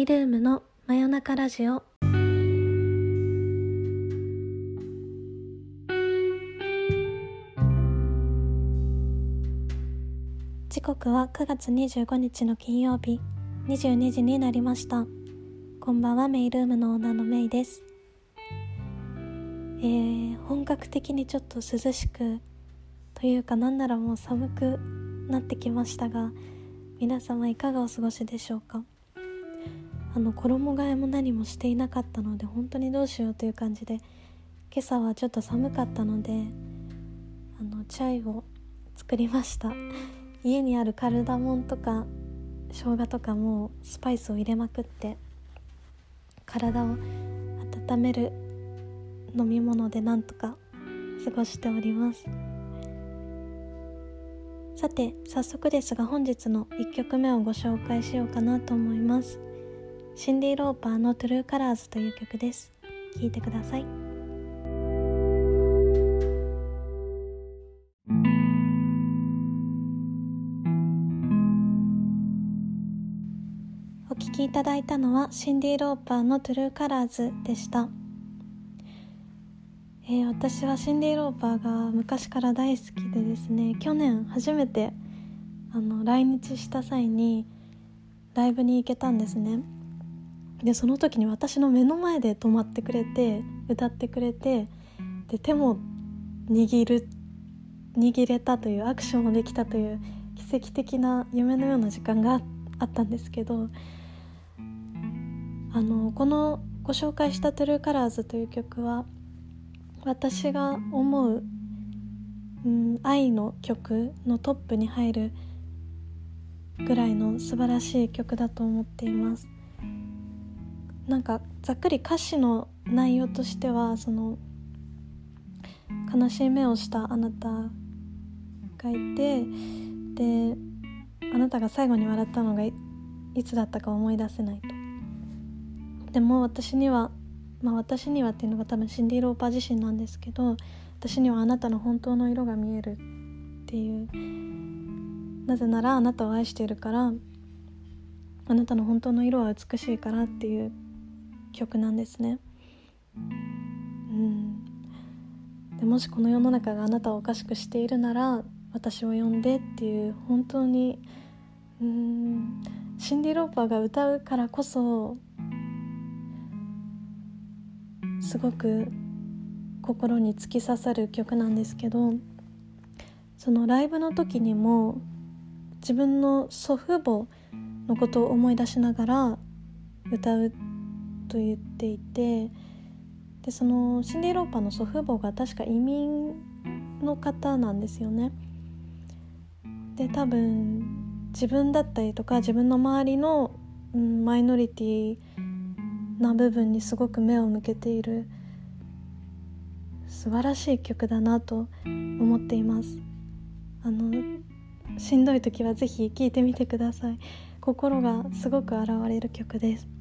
イルームの真夜中ラジオ。時刻は9月25日の金曜日。22時になりました。こんばんはメイルームのオーナーのメイです。えー、本格的にちょっと涼しくというかなんならもう寒くなってきましたが皆様いかがお過ごしでしょうか？あの衣替えも何もしていなかったので本当にどうしようという感じで今朝はちょっと寒かったのであのチャイを作りました。家にあるカルダモンとか生姜とかもスパイスを入れまくって体を温める飲み物でなんとか過ごしております。さて早速ですが本日の1曲目をご紹介しようかなと思います。シンディ・ローパーの「True Colors という曲です。聴いてください。お聴きいただいたのはシンディ・ローパーの「True Colors でした、えー、私はシンディ・ローパーが昔から大好きでですね去年初めてあの来日した際にライブに行けたんですね。でその時に私の目の前で止まってくれて歌ってくれてで手も握る握れたという握手もできたという奇跡的な夢のような時間があったんですけどあのこのご紹介した「トゥルーカラーズという曲は私が思う、うん、愛の曲のトップに入るぐらいの素晴らしい曲だと思っています。なんかざっくり歌詞の内容としてはその悲しい目をしたあなたがいてであなたが最後に笑ったのがいつだったか思い出せないと。でも私にはまあ私にはっていうのが多分シンディ・ローパー自身なんですけど私にはあなたの本当の色が見えるっていうなぜならあなたを愛しているからあなたの本当の色は美しいからっていう曲なんですね。うん、でもしこの世の中があなたをおかしくしているなら私を呼んでっていう本当にうんシンディ・ローパーが歌うからこそすごく心に突き刺さる曲なんですけどそのライブの時にも自分の祖父母のことを思い出しながら歌うと言っていてでそのシンディ・ローパーの祖父母が確か移民の方なんですよね。で多分自分だったりとか自分の周りの、うん、マイノリティな部分にすごく目を向けている素晴らしい曲だなと思っています。あのしんどい時は是非聴いてみてください。心がすごく現れる曲です。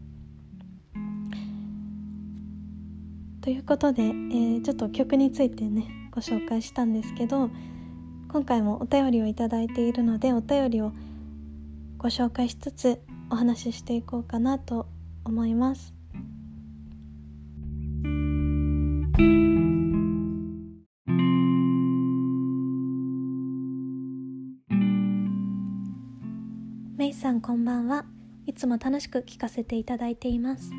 ということで、えー、ちょっと曲についてねご紹介したんですけど今回もお便りをいただいているのでお便りをご紹介しつつお話ししていこうかなと思います。メイさんこんばんは。いつも楽しく聞かせていただいています。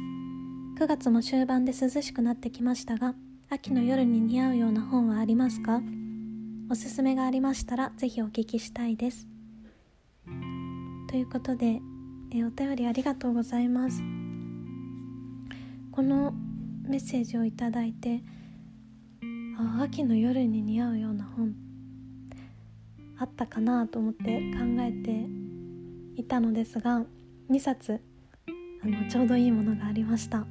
9月も終盤で涼しくなってきましたが秋の夜に似合うような本はありますか？おすすめがありましたらぜひお聞きしたいです。ということでえお便りありがとうございます。このメッセージをいただいてあ秋の夜に似合うような本あったかなと思って考えていたのですが2冊あのちょうどいいものがありました。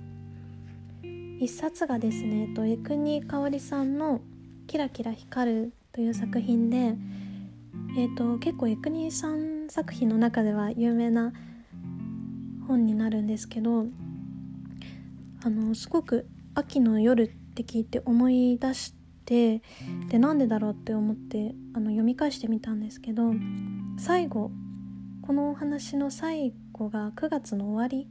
1冊がですね江国香織さんの「キラキラ光る」という作品で、えーと、結構江国さん作品の中では有名な本になるんですけどあのすごく秋の夜って聞いて思い出してでなんでだろうって思ってあの読み返してみたんですけど最後このお話の最後が9月の終わり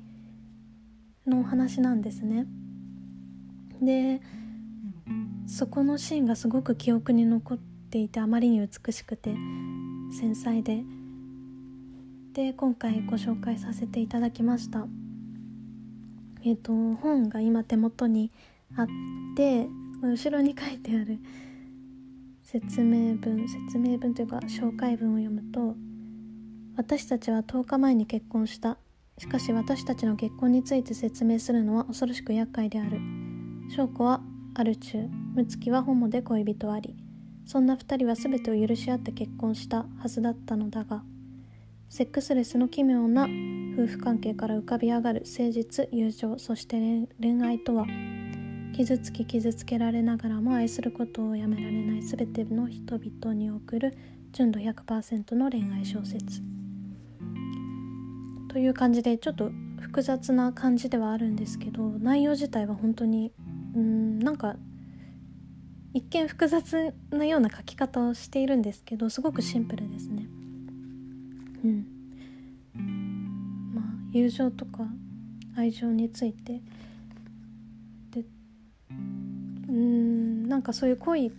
のお話なんですね。でそこのシーンがすごく記憶に残っていてあまりに美しくて繊細で。で今回ご紹介させていただきました。えっ、ー、と本が今手元にあって後ろに書いてある 説明文説明文というか紹介文を読むと「私たちは10日前に結婚した。しかし私たちの結婚について説明するのは恐ろしく厄介である。翔子はアル中睦月はホモで恋人ありそんな2人は全てを許し合って結婚したはずだったのだがセックスレスの奇妙な夫婦関係から浮かび上がる誠実友情そして恋愛とは傷つき傷つけられながらも愛することをやめられない全ての人々に送る純度100%の恋愛小説。という感じでちょっと複雑な感じではあるんですけど内容自体は本当にうんなんか一見複雑なような書き方をしているんですけどすごくシンプルですね。うんまあ友情とか愛情についてでうんなんかそういう恋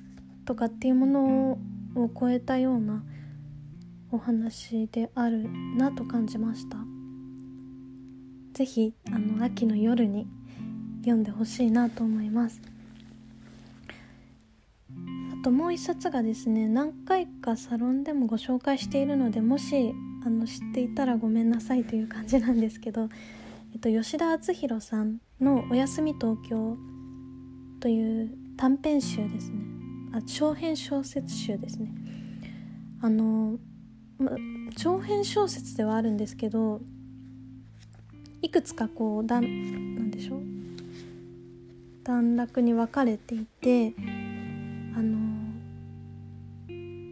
とかっていうものを超えたようなお話であるなと感じました。ぜひあの秋の夜に読んでほしいなと思います。あともう一冊がですね何回かサロンでもご紹介しているのでもしあの知っていたらごめんなさいという感じなんですけど、えっと、吉田篤弘さんの「おやすみ東京」という短編集ですね。あ長編小説集ですね。あの、ま、長編小説ではあるんですけどいくつかこうだなんでしょう？段落に分かれていてあの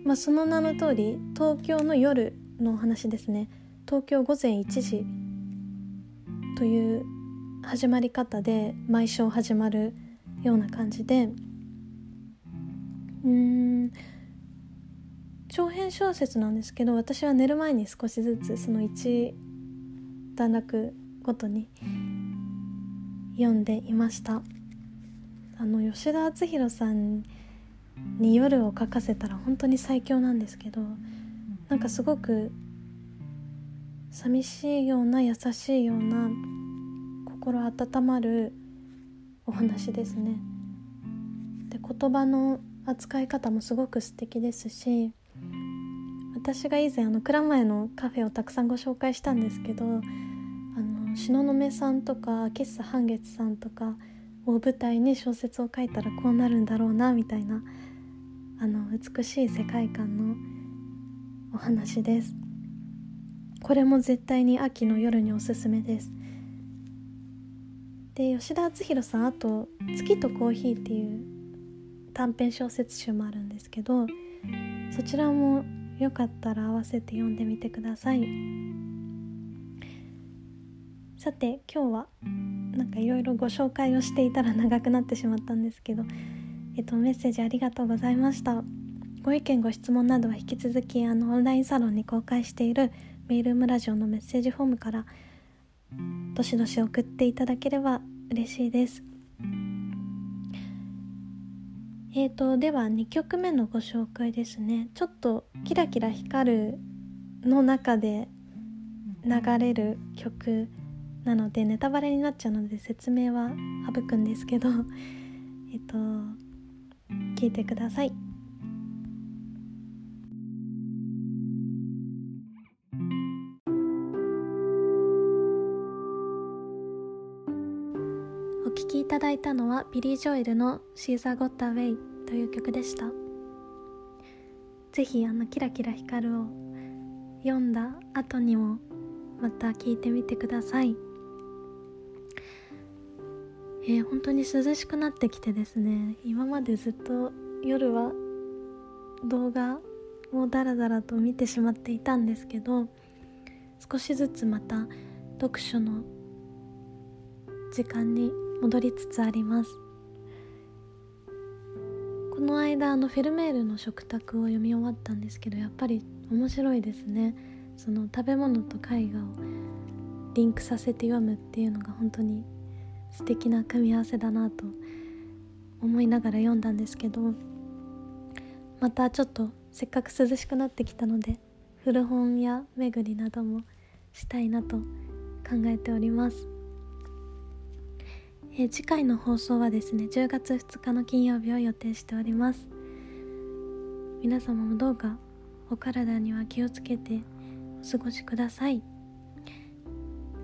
まあその名の通り東京の夜のお話ですね。東京午前1時という始まり方で毎章始まるような感じで。うん。長編小説なんですけど私は寝る前に少しずつその1段落ごとに読んでいました。あの吉田篤弘さんに夜を書かせたら本当に最強なんですけどなんかすごく寂しいような優しいような心温まるお話ですね。で言葉の扱い方もすごく素敵ですし私が以前あの蔵前のカフェをたくさんご紹介したんですけどあの東雲さんとか喫茶半月さんとかを舞台に小説を書いたらこうなるんだろうなみたいなあの美しい世界観のお話ですこれも絶対に秋の夜におすすめですで吉田篤弘さんあと「月とコーヒー」っていう短編小説集もあるんですけどそちらもよかったら合わせて読んでみてください。さて今日はなんかいろいろご紹介をしていたら 長くなってしまったんですけど、えっと、メッセージありがとうございました。ご意見ご質問などは引き続きあのオンラインサロンに公開しているメールームラジオのメッセージフォームからどしどし送っていただければ嬉しいです。えーと、では2曲目のご紹介ですね。ちょっと「キラキラ光る」の中で流れる曲なのでネタバレになっちゃうので説明は 省くんですけど えっと聞いてください。お聴きいただいたのはビリー・ジョエルの「シーザー・ゴッタ・ウェイ」という曲でした。ぜひあの「キラキラ光る」を読んだ後にもまた聞いてみてください。えー、本当に涼しくなってきてですね。今までずっと夜は動画をダラダラと見てしまっていたんですけど少しずつまた読書の時間に戻りつつあります。この間あのフェルメールの食卓を読み終わったんですけどやっぱり面白いですね。その食べ物と絵画をリンクさせて読むっていうのが本当に素敵な組み合わせだなと思いながら読んだんですけどまたちょっとせっかく涼しくなってきたので古本屋巡りなどもしたいなと考えております、え、次回の放送はですね10月2日の金曜日を予定しております。皆様もどうかお体には気をつけてお過ごしください。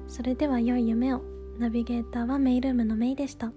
それでは良い夢を。ナビゲーターはメイルームのメイでした。